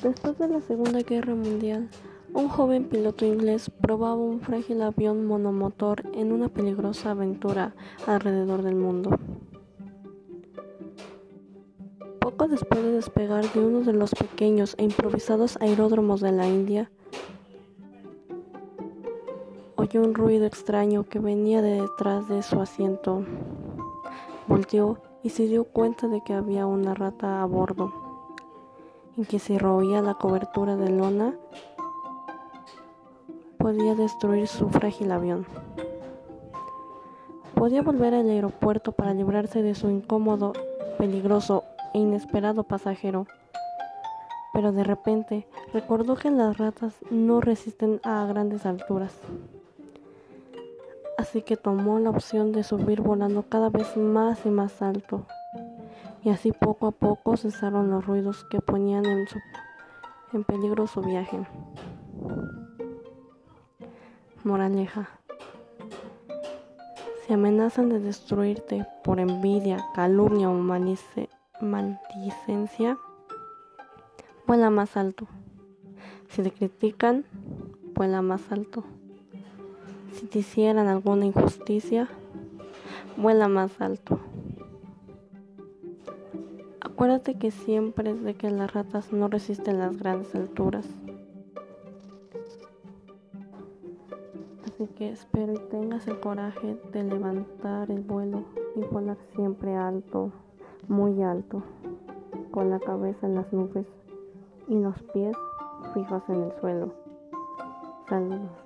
Después de la Segunda Guerra Mundial, un joven piloto inglés probaba un frágil avión monomotor en una peligrosa aventura alrededor del mundo. Poco después de despegar de uno de los pequeños e improvisados aeródromos de la India, oyó un ruido extraño que venía de detrás de su asiento. Volteó y se dio cuenta de que había una rata a bordo, en que se roía la cobertura de lona podía destruir su frágil avión. Podía volver al aeropuerto para librarse de su incómodo, peligroso e inesperado pasajero. Pero de repente recordó que las ratas no resisten a grandes alturas. Así que tomó la opción de subir volando cada vez más y más alto. Y así poco a poco cesaron los ruidos que ponían en, en peligro su viaje. Moraleja. Si amenazan de destruirte por envidia, calumnia o maldicencia, vuela más alto. Si te critican, vuela más alto. Si te hicieran alguna injusticia, vuela más alto. Acuérdate que siempre es de que las ratas no resisten las grandes alturas. Así que espero y tengas el coraje de levantar el vuelo y volar siempre alto, muy alto, con la cabeza en las nubes y los pies fijos en el suelo. Saludos.